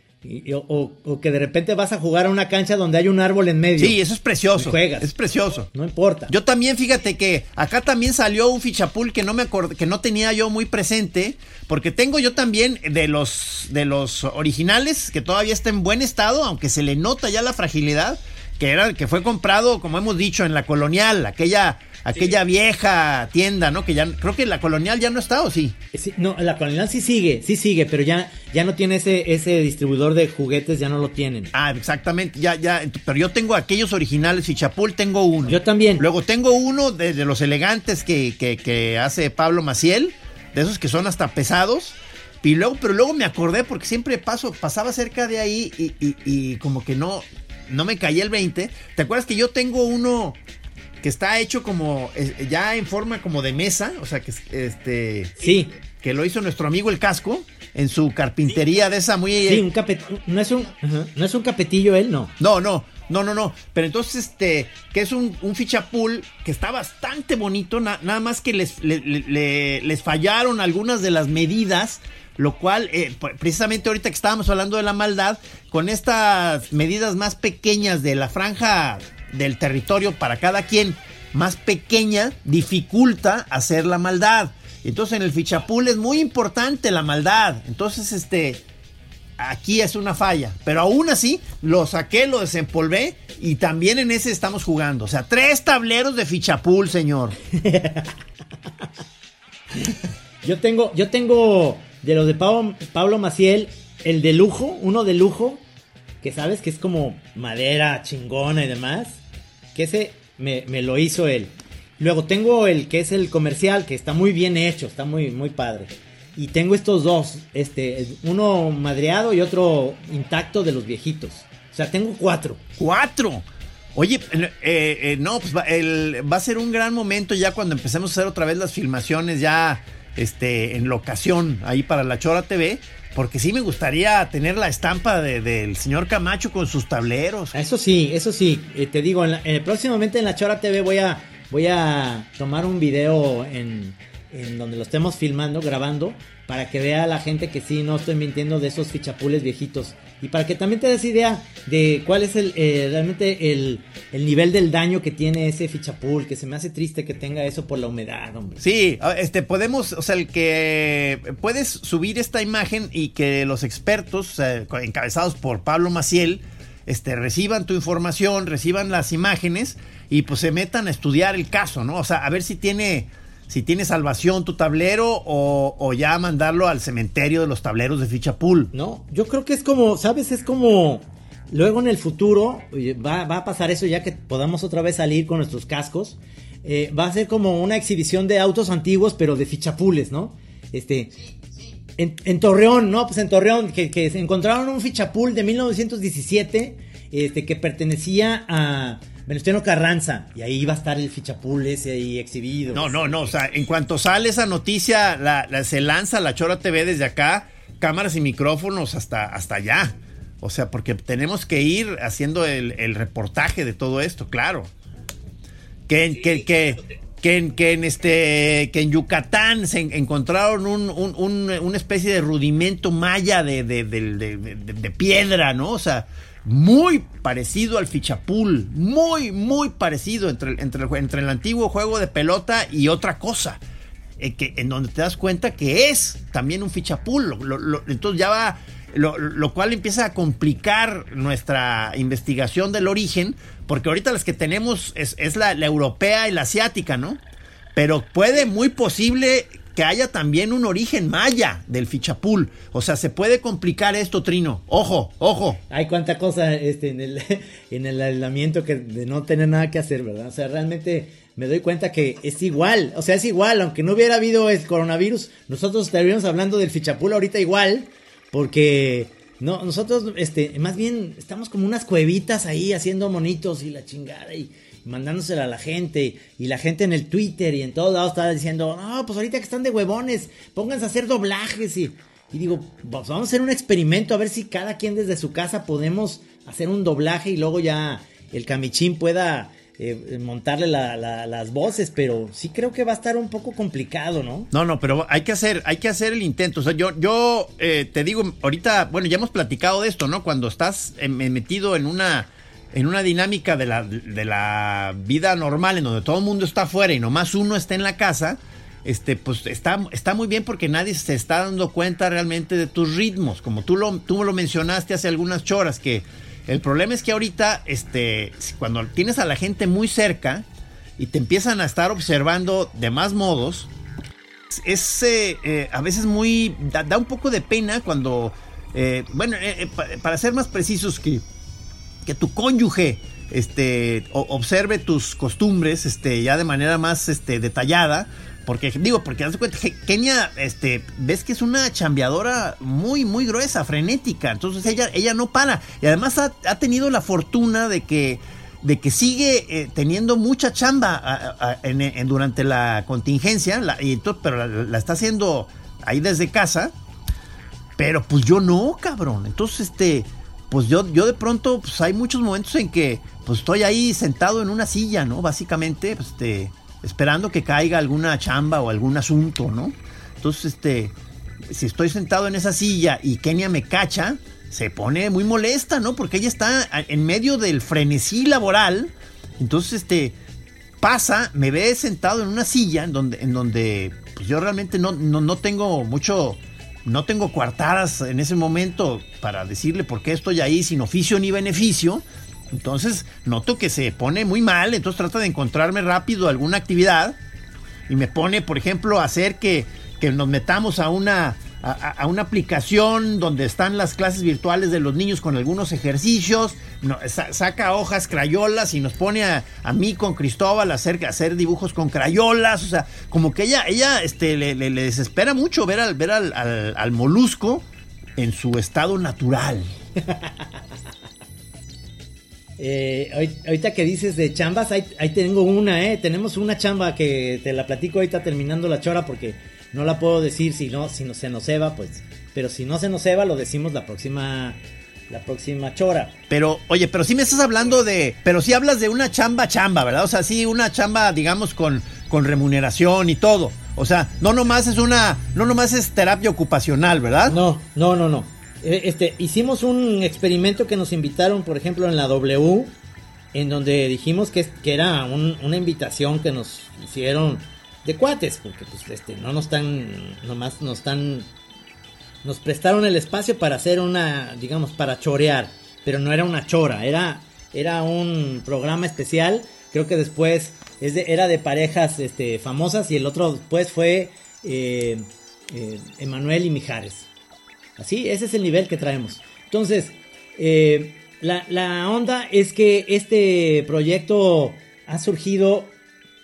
S2: o, que de repente vas a jugar a una cancha donde hay un árbol en medio.
S1: Sí, eso es precioso. Juegas. Es precioso.
S2: No importa.
S1: Yo también, fíjate que acá también salió un fichapul que no me que no tenía yo muy presente, porque tengo yo también de los de los originales que todavía está en buen estado, aunque se le nota ya la fragilidad, que era que fue comprado, como hemos dicho, en la colonial, aquella aquella vieja tienda, ¿no? Que ya creo que la colonial ya no está o sí.
S2: sí. No, la colonial sí sigue, sí sigue, pero ya ya no tiene ese ese distribuidor de juguetes, ya no lo tienen.
S1: Ah, exactamente, ya ya, pero yo tengo aquellos originales y Chapul tengo uno.
S2: Yo también.
S1: Luego tengo uno de, los elegantes que, que, hace Pablo Maciel, de esos que son hasta pesados. Y luego, pero luego me acordé porque siempre paso, pasaba cerca de ahí y, y, y como que no, no me caía el 20. ¿Te acuerdas que yo tengo uno que está hecho como eh, ya en forma como de mesa, o sea que este
S2: sí,
S1: que lo hizo nuestro amigo el casco en su carpintería de esa muy
S2: Sí, un no es un no es un capetillo él, no.
S1: No, no. No, no, no. Pero entonces, este, que es un, un fichapool que está bastante bonito, nada más que les, les fallaron algunas de las medidas lo cual, eh, precisamente ahorita que estábamos hablando de la maldad, con estas medidas más pequeñas de la franja del territorio para cada quien más pequeña dificulta hacer la maldad. Entonces en el fichapul es muy importante la maldad. Entonces este aquí es una falla, pero aún así lo saqué, lo desempolvé y también en ese estamos jugando. O sea, tres tableros de fichapul, señor. [LAUGHS]
S2: yo tengo yo tengo de los de Pablo, Pablo Maciel el de lujo, uno de lujo que sabes que es como madera chingona y demás que ese me, lo hizo él. Luego tengo el que es el comercial, que está muy bien hecho, está muy, muy padre. Y tengo estos dos, este, uno madreado y otro intacto de los viejitos. O sea, tengo cuatro.
S1: ¡Cuatro! Oye, eh, eh, no, pues va, va, a ser un gran momento ya cuando empecemos a hacer otra vez las filmaciones ya este, en locación ahí para la Chora TV porque sí me gustaría tener la estampa del señor Camacho con sus tableros.
S2: Eso sí, eso sí. Eh, te digo, en próximamente en la Chora TV voy a, voy a tomar un video en, en donde lo estemos filmando, grabando, para que vea la gente que sí, no estoy mintiendo de esos fichapules viejitos. Y para que también te des idea de cuál es el eh, realmente el, nivel del daño que tiene ese fichapul, que se me hace triste que tenga eso por la humedad, hombre.
S1: Sí, este podemos, o sea, el que puedes subir esta imagen y que los expertos, encabezados por Pablo Maciel, este, reciban tu información, reciban las imágenes y pues se metan a estudiar el caso, ¿no? O sea, a ver si tiene si tiene salvación tu tablero o, ya mandarlo al cementerio de los tableros de ficha.
S2: No, yo creo que es como, ¿sabes? Es como luego en el futuro va, a pasar eso ya que podamos otra vez salir con nuestros cascos. Eh, va a ser como una exhibición de autos antiguos, pero de fichapules, ¿no? Este. En, Torreón, ¿no? Pues en Torreón, que, que se encontraron un fichapul de 1917, este, que pertenecía a Venustiano Carranza. Y ahí iba a estar el fichapul ese ahí exhibido.
S1: No, no, no. O sea, en cuanto sale esa noticia, la, se lanza la Chora TV desde acá, cámaras y micrófonos hasta, hasta allá. O sea, porque tenemos que ir haciendo el, reportaje de todo esto, claro. Que, que, que en, que en este que en Yucatán se en- encontraron un, un- un- una especie de rudimento maya de, de- de- de- de- de piedra, ¿no? O sea, muy parecido al fichapul, muy, muy parecido entre, entre, el, entre el antiguo juego de pelota y otra cosa. eh, que, en donde te das cuenta que es también un fichapul. Lo- entonces ya va, lo, lo cual empieza a complicar nuestra investigación del origen, porque ahorita las que tenemos es, es la europea y la asiática, ¿no? Pero puede muy posible que haya también un origen maya del fichapul. O sea, se puede complicar esto, Trino. Ojo, ojo.
S2: Hay cuánta cosa este, en, el, [LAUGHS] en el aislamiento que de no tener nada que hacer, ¿verdad? O sea, realmente me doy cuenta que es igual. O sea, es igual. Aunque no hubiera habido el coronavirus, nosotros estaríamos hablando del fichapul ahorita igual. Porque no, nosotros, este, más bien estamos como unas cuevitas ahí haciendo monitos y la chingada y mandándosela a la gente. Y la gente en el Twitter y en todos lados estaba diciendo, no, pues ahorita que están de huevones, pónganse a hacer doblajes y... Y digo, pues vamos a hacer un experimento a ver si cada quien desde su casa podemos hacer un doblaje y luego ya el camichín pueda eh, montarle la- la- las voces, pero sí creo que va a estar un poco complicado, ¿no?
S1: No, no, pero hay que hacer, hay que hacer el intento. O sea, yo, yo eh, te digo, ahorita, bueno, ya hemos platicado de esto, ¿no? Cuando estás eh, metido en una, en una dinámica de la, de la vida normal, en donde todo el mundo está afuera y nomás uno está en la casa, este, pues está, está muy bien porque nadie se está dando cuenta realmente de tus ritmos. Como tú lo, tú lo mencionaste hace algunas choras, que el problema es que ahorita, este, cuando tienes a la gente muy cerca y te empiezan a estar observando de más modos, es eh, eh, a veces muy. Da, un poco de pena cuando. eh, bueno, pa- para ser más precisos, que, que tu cónyuge este, observe tus costumbres este, ya de manera más este, detallada. Porque, digo, porque das cuenta Kenia, este, ves que es una chambeadora muy, muy gruesa, frenética. Entonces ella, ella no para. Y además ha, tenido la fortuna de que de que sigue eh, teniendo mucha chamba en- durante la contingencia, pero la, la está haciendo ahí desde casa, pero pues yo no, cabrón. Entonces, este, pues yo, yo de pronto, pues hay muchos momentos en que pues estoy ahí sentado en una silla, ¿no? Básicamente, pues, este, esperando que caiga alguna chamba o algún asunto, ¿no? Entonces, este, si estoy sentado en esa silla y Kenia me cacha, se pone muy molesta, ¿no? Porque ella está en medio del frenesí laboral. Entonces, este, pasa, me ve sentado en una silla en donde, en donde pues yo realmente no, no, no tengo mucho, no tengo coartadas en ese momento para decirle por qué estoy ahí sin oficio ni beneficio. Entonces noto que se pone muy mal, entonces trata de encontrarme rápido alguna actividad y me pone, por ejemplo, hacer que, que nos metamos a una, a, a- una aplicación donde están las clases virtuales de los niños con algunos ejercicios, saca hojas, crayolas y nos pone a, a mí con Cristóbal a hacer, a hacer dibujos con crayolas, o sea, como que ella, ella este, le, desespera mucho ver al, ver al, al- al molusco en su estado natural. [LAUGHS]
S2: Eh, ahorita que dices de chambas, ahí, ahí tengo una, ¿eh? Tenemos una chamba que te la platico ahorita terminando la chora porque no la puedo decir si no, si no se nos ceba, pues. Pero si no se nos ceba, lo decimos la próxima, la próxima chora.
S1: Pero, oye, pero sí me estás hablando de. Pero sí hablas de una chamba chamba, ¿verdad? O sea, sí, una chamba, digamos, con, con remuneración y todo. O sea, no nomás es una. No nomás es terapia ocupacional, ¿verdad?
S2: No, no, no, no. Eh, Este, hicimos un experimento que nos invitaron, por ejemplo, en la W, en donde dijimos que, que era un- una invitación que nos hicieron de cuates, porque pues este, no nos están, nomás nos están, nos prestaron el espacio para hacer una, digamos, para chorear, pero no era una chora, era, era un programa especial, creo que después es de- era de parejas este, famosas y el otro después fue eh, eh, Emanuel y Mijares. Así, ese es el nivel que traemos. Entonces, eh, la, la onda es que este proyecto ha surgido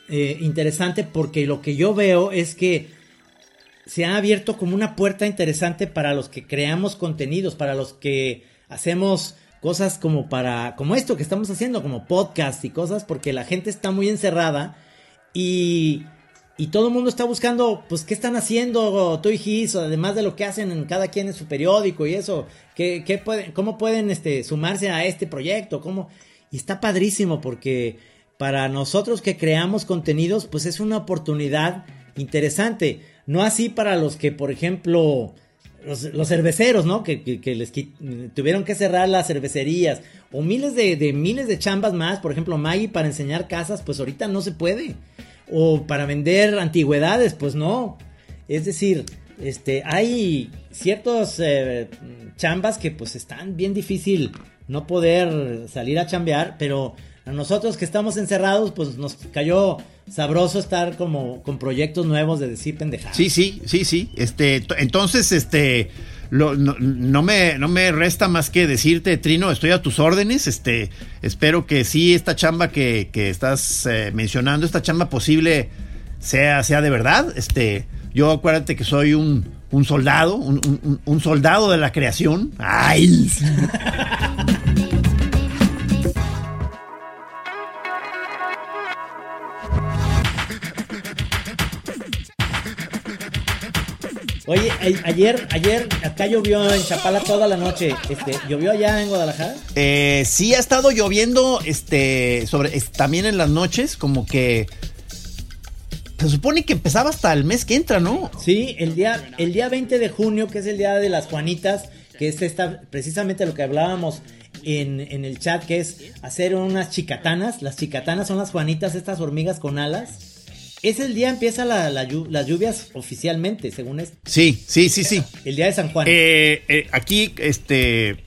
S2: eh, interesante porque lo que yo veo es que se ha abierto como una puerta interesante para los que creamos contenidos, para los que hacemos cosas como para, como esto que estamos haciendo, como podcast y cosas, porque la gente está muy encerrada y, y todo el mundo está buscando, pues, qué están haciendo tú y Gis, además de lo que hacen en cada quien en su periódico y eso, qué, qué pueden, cómo pueden este, sumarse a este proyecto, cómo, y está padrísimo porque para nosotros que creamos contenidos, pues es una oportunidad interesante. No así para los que, por ejemplo, los, cerveceros, ¿no? Que, les tuvieron que cerrar las cervecerías. O miles de, de, miles de chambas más. Por ejemplo, Maggie para enseñar casas, pues ahorita no se puede. O para vender antigüedades, pues no. Es decir, este, hay ciertos eh, chambas que pues están bien difícil no poder salir a chambear, pero a nosotros que estamos encerrados, pues nos cayó sabroso estar como con proyectos nuevos de decir pendejadas.
S1: Sí, sí, sí, sí. Este, entonces, este, no, me, no me resta más que decirte, Trino, estoy a tus órdenes. Este, espero que sí, esta chamba que, estás eh, mencionando, esta chamba posible, sea, sea de verdad. Este, yo acuérdate que soy un, un soldado, un, un, soldado de la creación. ¡Ay! [LAUGHS]
S2: Oye, ayer, ayer acá llovió en Chapala toda la noche. Este, ¿llovió allá en Guadalajara?
S1: Eh, sí ha estado lloviendo, este, sobre, también en las noches, como que se supone que empezaba hasta el mes que entra, ¿no?
S2: Sí, el día, el día 20 de junio, que es el día de las Juanitas, que es esta, precisamente lo que hablábamos en, en el chat, que es hacer unas chicatanas. Las chicatanas son las Juanitas, estas hormigas con alas es el día empieza la, las lluvias oficialmente, según es.
S1: Sí, sí, sí, sí.
S2: El día de San Juan.
S1: Eh, eh, aquí, este,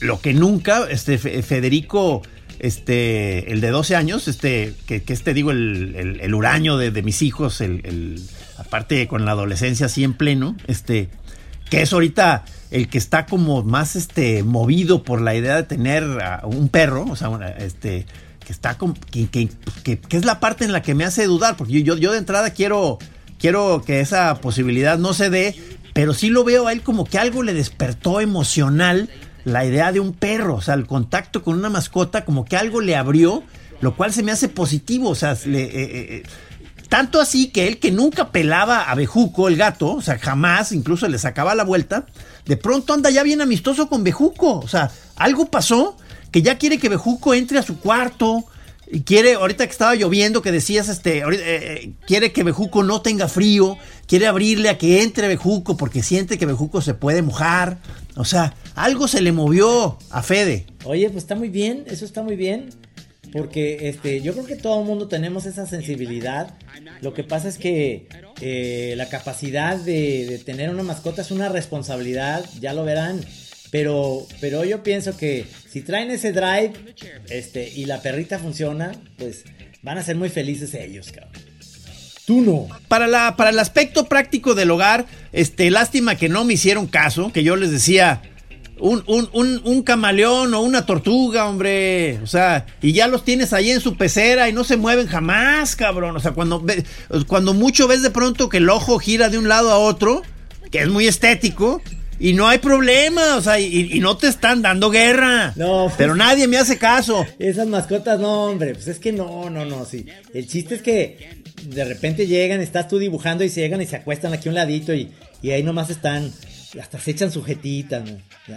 S1: lo que nunca, este, Federico, este, el de 12 años, este, que, que este, digo, el, el, huraño de, mis hijos, el, aparte con la adolescencia así en pleno, este, que es ahorita el que está como más, este, movido por la idea de tener un perro, o sea, este, que está que, que, que, es la parte en la que me hace dudar, porque yo, yo de entrada quiero, quiero que esa posibilidad no se dé, pero sí lo veo a él como que algo le despertó emocional la idea de un perro, o sea, el contacto con una mascota, como que algo le abrió, lo cual se me hace positivo, o sea, le, eh, eh, eh, tanto así que él que nunca pelaba a Bejuco, el gato, o sea, jamás, incluso le sacaba la vuelta, de pronto anda ya bien amistoso con Bejuco, o sea, algo pasó que ya quiere que Bejuco entre a su cuarto. Y quiere, ahorita que estaba lloviendo, que decías, este, eh, eh, quiere que Bejuco no tenga frío, quiere abrirle a que entre Bejuco porque siente que Bejuco se puede mojar. O sea, algo se le movió a Fede.
S2: Oye, pues está muy bien, eso está muy bien. Porque este, yo creo que todo el mundo tenemos esa sensibilidad. Lo que pasa es que eh, la capacidad de, de tener una mascota es una responsabilidad, ya lo verán. Pero, pero yo pienso que si traen ese drive este, y la perrita funciona, pues van a ser muy felices ellos, cabrón. Tú no.
S1: Para, la, para el aspecto práctico del hogar, este, lástima que no me hicieron caso, que yo les decía, un, un, un, un, camaleón o una tortuga, hombre. O sea, y ya los tienes ahí en su pecera y no se mueven jamás, cabrón. O sea, cuando, cuando mucho ves de pronto que el ojo gira de un lado a otro, que es muy estético, y no hay problema, o sea, y, no te están dando guerra. No, pues, pero nadie me hace caso.
S2: Esas mascotas, no, hombre, pues es que no, no, no, sí. El chiste es que de repente llegan, estás tú dibujando y se llegan y se acuestan aquí a un ladito y, y ahí nomás están, hasta se echan sujetitas,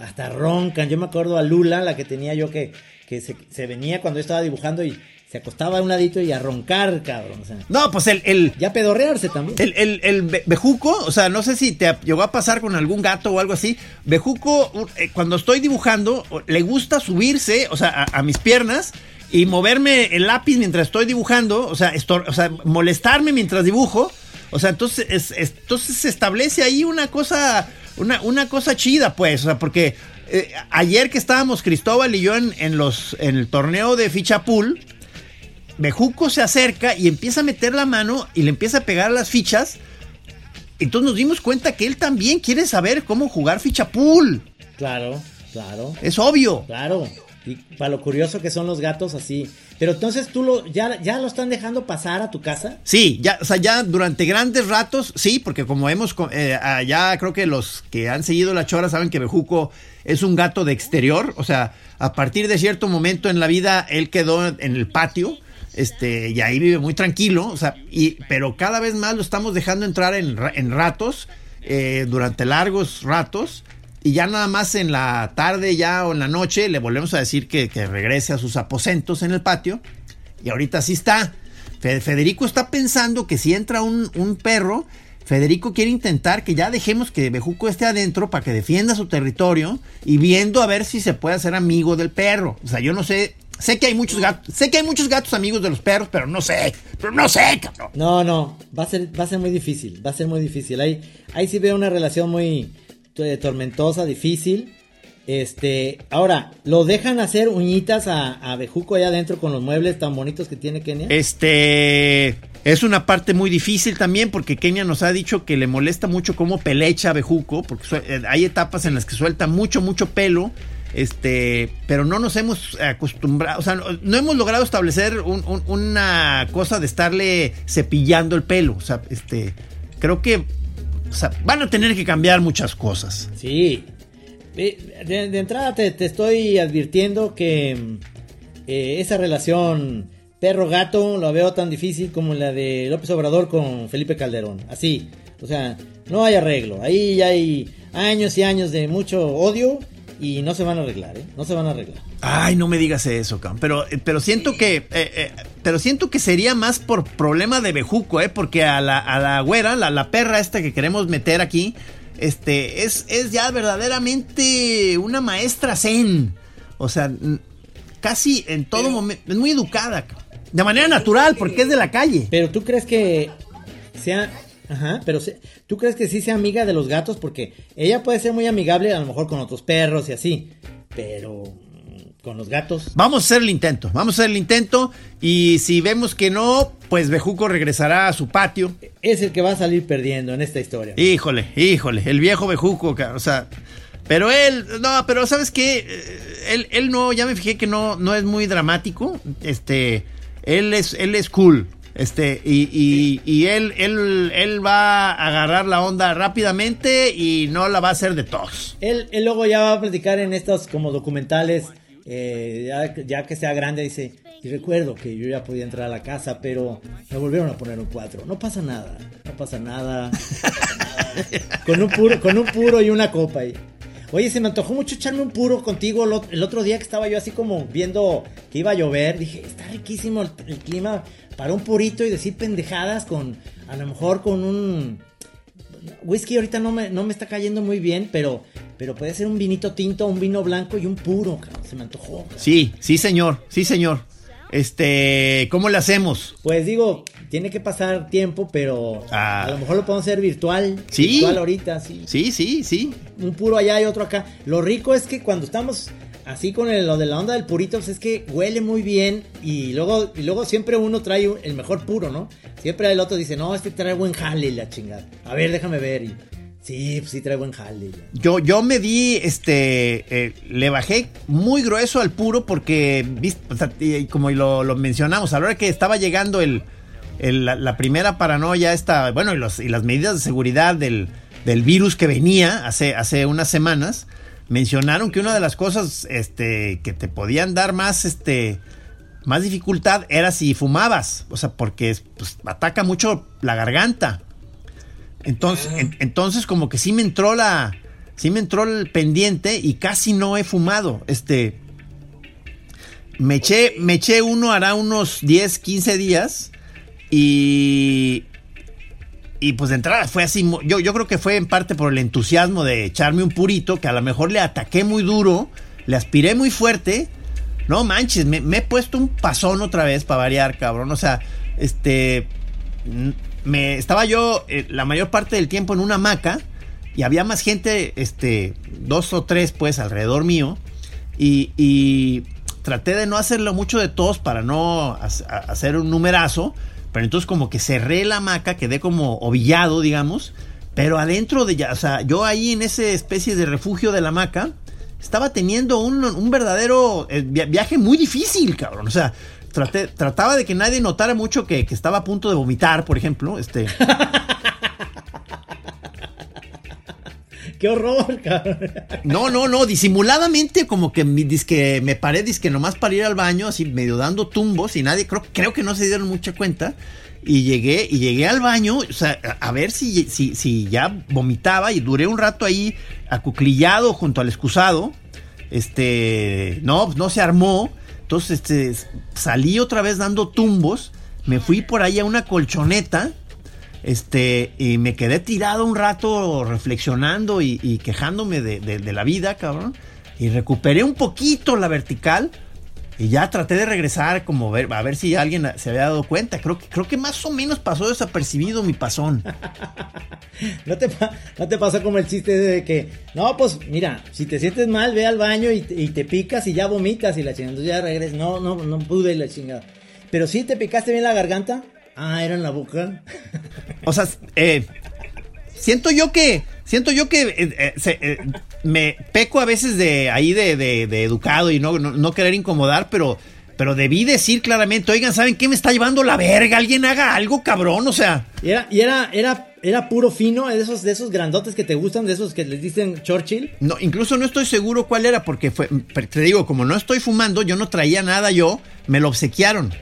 S2: hasta roncan. Yo me acuerdo a Lula, la que tenía yo que, que se, se venía cuando yo estaba dibujando y se acostaba a un ladito y a roncar, cabrón.
S1: no, pues el, el.
S2: Ya pedorrearse también.
S1: El, el, el, bejuco, o sea, no sé si te llegó a pasar con algún gato o algo así. Bejuco, eh, cuando estoy dibujando, le gusta subirse, o sea, a, mis piernas y moverme el lápiz mientras estoy dibujando, o sea, o sea molestarme mientras dibujo. O sea, entonces, entonces se establece ahí una cosa, una, una cosa chida, pues, o sea, porque eh, ayer que estábamos Cristóbal y yo en, en, los, en el torneo de ficha pool, Bejuco se acerca y empieza a meter la mano y le empieza a pegar las fichas. Entonces nos dimos cuenta que él también quiere saber cómo jugar ficha pool.
S2: Claro, claro.
S1: Es obvio.
S2: Claro. Y para lo curioso que son los gatos así. Pero entonces tú lo, ya, ya lo están dejando pasar a tu casa.
S1: Sí, ya, o sea, ya durante grandes ratos, sí, porque como hemos, eh, ya creo que los que han seguido la chora saben que Bejuco es un gato de exterior. O sea, a partir de cierto momento en la vida, él quedó en el patio este, y ahí vive muy tranquilo, o sea, y, pero cada vez más lo estamos dejando entrar en, en ratos, eh, durante largos ratos, y ya nada más en la tarde ya o en la noche le volvemos a decir que, regrese a sus aposentos en el patio, Y ahorita sí está. Fe- Federico está pensando que si entra un, un perro, Federico quiere intentar que ya dejemos que Bejuco esté adentro para que defienda su territorio y viendo a ver si se puede hacer amigo del perro. O sea, yo no sé. Sé que hay muchos gatos, sé que hay muchos gatos amigos de los perros, pero no sé, pero no sé, cabrón.
S2: No, no, va a ser, va a ser muy difícil, va a ser muy difícil. Ahí, ahí sí veo una relación muy eh, tormentosa, difícil. Este, ahora, ¿lo dejan hacer uñitas a, a Bejuco allá adentro con los muebles tan bonitos que tiene Kenia?
S1: Este es una parte muy difícil también porque Kenia nos ha dicho que le molesta mucho cómo pelecha a Bejuco, porque eh, hay etapas en las que suelta mucho, mucho pelo. Este, pero no nos hemos acostumbrado, o sea, no, no hemos logrado establecer un- un- una cosa de estarle cepillando el pelo. O sea, este, creo que o sea, van a tener que cambiar muchas cosas.
S2: Sí. Eh, De, de entrada te, te estoy advirtiendo que mm, eh, esa relación perro-gato la veo tan difícil como la de López Obrador con Felipe Calderón. Así. O sea, no hay arreglo. Ahí hay años y años de mucho odio y no se van a arreglar, ¿eh? No se van a arreglar.
S1: Ay, no me digas eso, cabrón. Pero, eh, pero siento que, eh, eh, pero siento que sería más por problema de bejuco, eh, porque a la, a la güera, la, la perra esta que queremos meter aquí, este, es, es ya verdaderamente una maestra zen. O sea, casi en todo momento, es muy educada, de manera natural, porque es de la calle.
S2: Pero tú crees que sea... Ajá, pero tú crees que sí sea amiga de los gatos porque ella puede ser muy amigable a lo mejor con otros perros y así, pero con los gatos...
S1: Vamos a hacer el intento, vamos a hacer el intento y si vemos que no, pues Bejuco regresará a su patio.
S2: Es el que va a salir perdiendo en esta historia.
S1: Híjole, híjole, el viejo bejuco, o sea, pero él, no, pero ¿sabes qué? Eh, Él, él no, ya me fijé que no, no es muy dramático, este, él es, él es cool, este, y, y, y él, él, él va a agarrar la onda rápidamente y no la va a hacer de tos.
S2: Él, él luego ya va a platicar en estos como documentales, eh, ya, que sea grande, dice, y recuerdo que yo ya podía entrar a la casa, pero me volvieron a poner un 4. No pasa nada, no pasa nada. con, un puro, con un puro y una copa ahí. Oye, se me antojó mucho echarme un puro contigo el otro día que estaba yo así como viendo que iba a llover. Dije, está riquísimo el, el clima para un purito y decir pendejadas con, a lo mejor con un, Whisky ahorita no me, no me está cayendo muy bien, pero, pero puede ser un vinito tinto, un vino blanco y un puro, cabrón. Se me antojó. cabrón.
S1: Sí, sí señor, sí señor. Este, ¿cómo le hacemos?
S2: Pues digo, tiene que pasar tiempo, pero
S1: Ah.
S2: a lo mejor lo podemos hacer virtual.
S1: Sí.
S2: Virtual ahorita, sí.
S1: Sí, sí, sí.
S2: Un puro allá y otro acá. Lo rico es que cuando estamos así con el- lo de la onda del purito, pues es que huele muy bien y luego, y luego siempre uno trae el mejor puro, ¿no? Siempre el otro dice, no, este trae buen jale la chingada. A ver, déjame ver. Y, sí, pues sí trae buen jale.
S1: Yo, yo me di, este, eh, le bajé muy grueso al puro porque, o sea, como lo, lo mencionamos, a la hora que estaba llegando el, el- la, la primera paranoia, esta, bueno, y, los, y las medidas de seguridad del, del virus que venía hace, hace unas semanas, mencionaron que una de las cosas, este, que te podían dar más, este, más dificultad era si fumabas, o sea, porque pues, ataca mucho la garganta. Entonces, en- entonces como que sí me entró la, sí me entró el pendiente y casi no he fumado. Este, me eché, me eché uno hará unos 10, 15 días y, y pues de entrada fue así, yo, yo creo que fue en parte por el entusiasmo de echarme un purito, que a lo mejor le ataqué muy duro, le aspiré muy fuerte. No manches, me, me he puesto un pasón otra vez para variar, cabrón. O sea, este, me estaba yo eh, la mayor parte del tiempo en una hamaca y había más gente, este, dos o tres pues alrededor mío y, y traté de no hacerlo mucho de tos para no hacer un numerazo, pero entonces como que cerré la hamaca, quedé como ovillado, digamos, pero adentro de ya, o sea, yo ahí en esa especie de refugio de la hamaca, estaba teniendo un, un verdadero eh, via- viaje muy difícil, cabrón. O sea, traté- trataba de que nadie notara mucho que, que estaba a punto de vomitar, por ejemplo. Este, [LAUGHS]
S2: ¡Qué horror, cabrón!
S1: no, no, no, disimuladamente como que, dizque me paré, que nomás para ir al baño, así medio dando tumbos y nadie, creo, creo que no se dieron mucha cuenta. Y llegué, y llegué al baño, o sea, a, a ver si, si, si ya vomitaba y duré un rato ahí acuclillado junto al excusado. Este, no, no se armó. Entonces este, salí otra vez dando tumbos, me fui por ahí a una colchoneta, este, y me quedé tirado un rato reflexionando y, y quejándome de, de- de la vida, cabrón. Y recuperé un poquito la vertical. Y ya traté de regresar como ver, a ver si alguien se había dado cuenta. Creo que, creo que más o menos pasó desapercibido mi pasón. [LAUGHS]
S2: ¿No te, ¿No te pasó como el chiste de que, no, pues mira, si te sientes mal, ve al baño y, te- y te picas y ya vomitas y la chingada, entonces ya regresas. No, no, no pude y la chingada. Pero sí te picaste bien la garganta. Ah, era en la boca.
S1: O sea, eh, siento yo que, siento yo que eh, eh, se- eh, me peco a veces de ahí de, de- de educado y no, no, no querer incomodar, pero, pero debí decir claramente, oigan, ¿saben qué me está llevando la verga? Alguien haga algo, cabrón, o sea.
S2: Y era, y era, era, era puro fino, de esos, de esos grandotes que te gustan, de esos que les dicen Churchill.
S1: No, incluso no estoy seguro cuál era, porque fue, te digo, como no estoy fumando, yo no traía nada yo, me lo obsequiaron.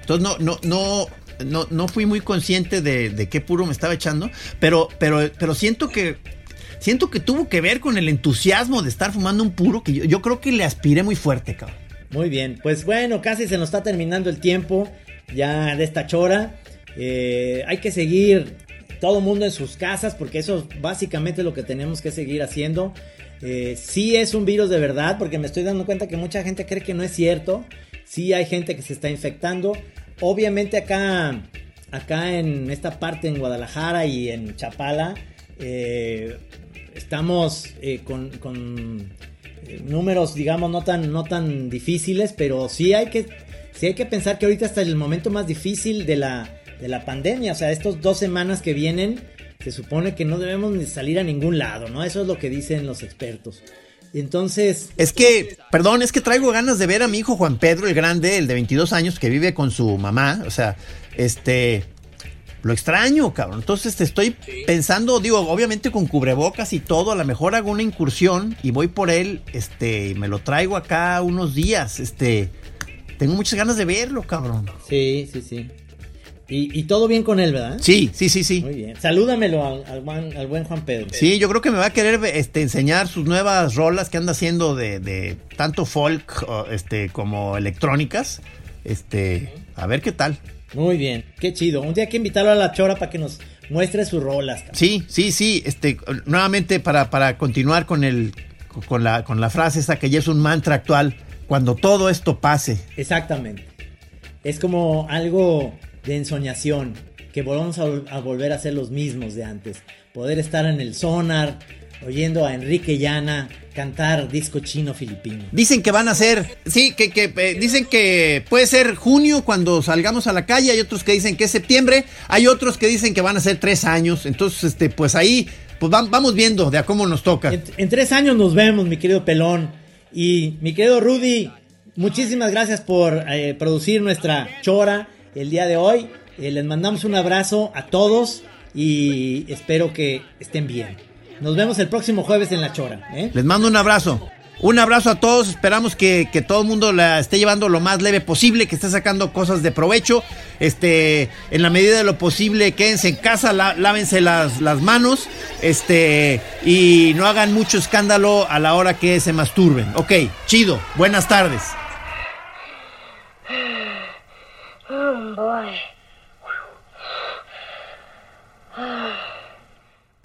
S1: Entonces no, no, no, no, no fui muy consciente de, de qué puro me estaba echando, pero, pero, pero siento que, siento que tuvo que ver con el entusiasmo de estar fumando un puro que yo, creo que le aspiré muy fuerte, cabrón.
S2: Muy bien, pues bueno, casi se nos está terminando el tiempo ya de esta chora. Eh, hay que seguir todo el mundo en sus casas porque eso es básicamente lo que tenemos que seguir haciendo. Eh, sí es un virus de verdad porque me estoy dando cuenta que mucha gente cree que no es cierto. Sí hay gente que se está infectando. Obviamente acá, acá en esta parte en Guadalajara y en Chapala eh, estamos eh, con, con, eh, números, digamos, no tan, no tan difíciles, pero sí hay que, sí hay que pensar que ahorita está el momento más difícil de la, de la pandemia. O sea, estos dos semanas que vienen, se supone que no debemos ni salir a ningún lado, ¿no? Eso es lo que dicen los expertos. Entonces,
S1: Es que, perdón, es que traigo ganas de ver a mi hijo Juan Pedro, el grande, el de 22 años, que vive con su mamá. O sea, este. Lo extraño, cabrón. Entonces te estoy pensando, digo, obviamente con cubrebocas y todo, a lo mejor hago una incursión y voy por él, este, y me lo traigo acá unos días, este. Tengo muchas ganas de verlo, cabrón.
S2: sí, sí, sí. Y, y todo bien con él, ¿verdad?
S1: Sí, sí, sí, sí.
S2: Muy bien. Salúdamelo al, al buen, al buen Juan Pedro.
S1: Sí, yo creo que me va a querer este, enseñar sus nuevas rolas que anda haciendo de, de tanto folk este, como electrónicas. Este, a ver qué tal.
S2: Muy bien, qué chido. Un día hay que invitarlo a la chora para que nos muestre sus rolas. cabrón.
S1: Sí, sí, sí. Este, nuevamente para, para continuar con el con la, con la frase esa que ya es un mantra actual. Cuando todo esto pase.
S2: Exactamente. Es como algo de ensoñación, que volvamos a, vol- a volver a ser los mismos de antes. Poder estar en el sonar, oyendo a Enrique Llana cantar disco chino filipino.
S1: Dicen que van a ser, sí, que, que eh, dicen que puede ser junio cuando salgamos a la calle, hay otros que dicen que es septiembre, hay otros que dicen que van a ser tres años, entonces, este, pues ahí, pues vam- vamos viendo de a cómo nos toca.
S2: En, en tres años nos vemos, mi querido Pelón. Y mi querido Rudy, muchísimas gracias por eh, producir nuestra chora el día de hoy. Eh, les mandamos un abrazo a todos y espero que estén bien. Nos vemos el próximo jueves en la chora. ¿eh?
S1: Les mando un abrazo. Un abrazo a todos. Esperamos que, que todo el mundo la esté llevando lo más leve posible, que esté sacando cosas de provecho. Este, en la medida de lo posible, quédense en casa, lá- lávense las, las manos. Este, y no hagan mucho escándalo a la hora que se masturben. Ok, chido. Buenas tardes.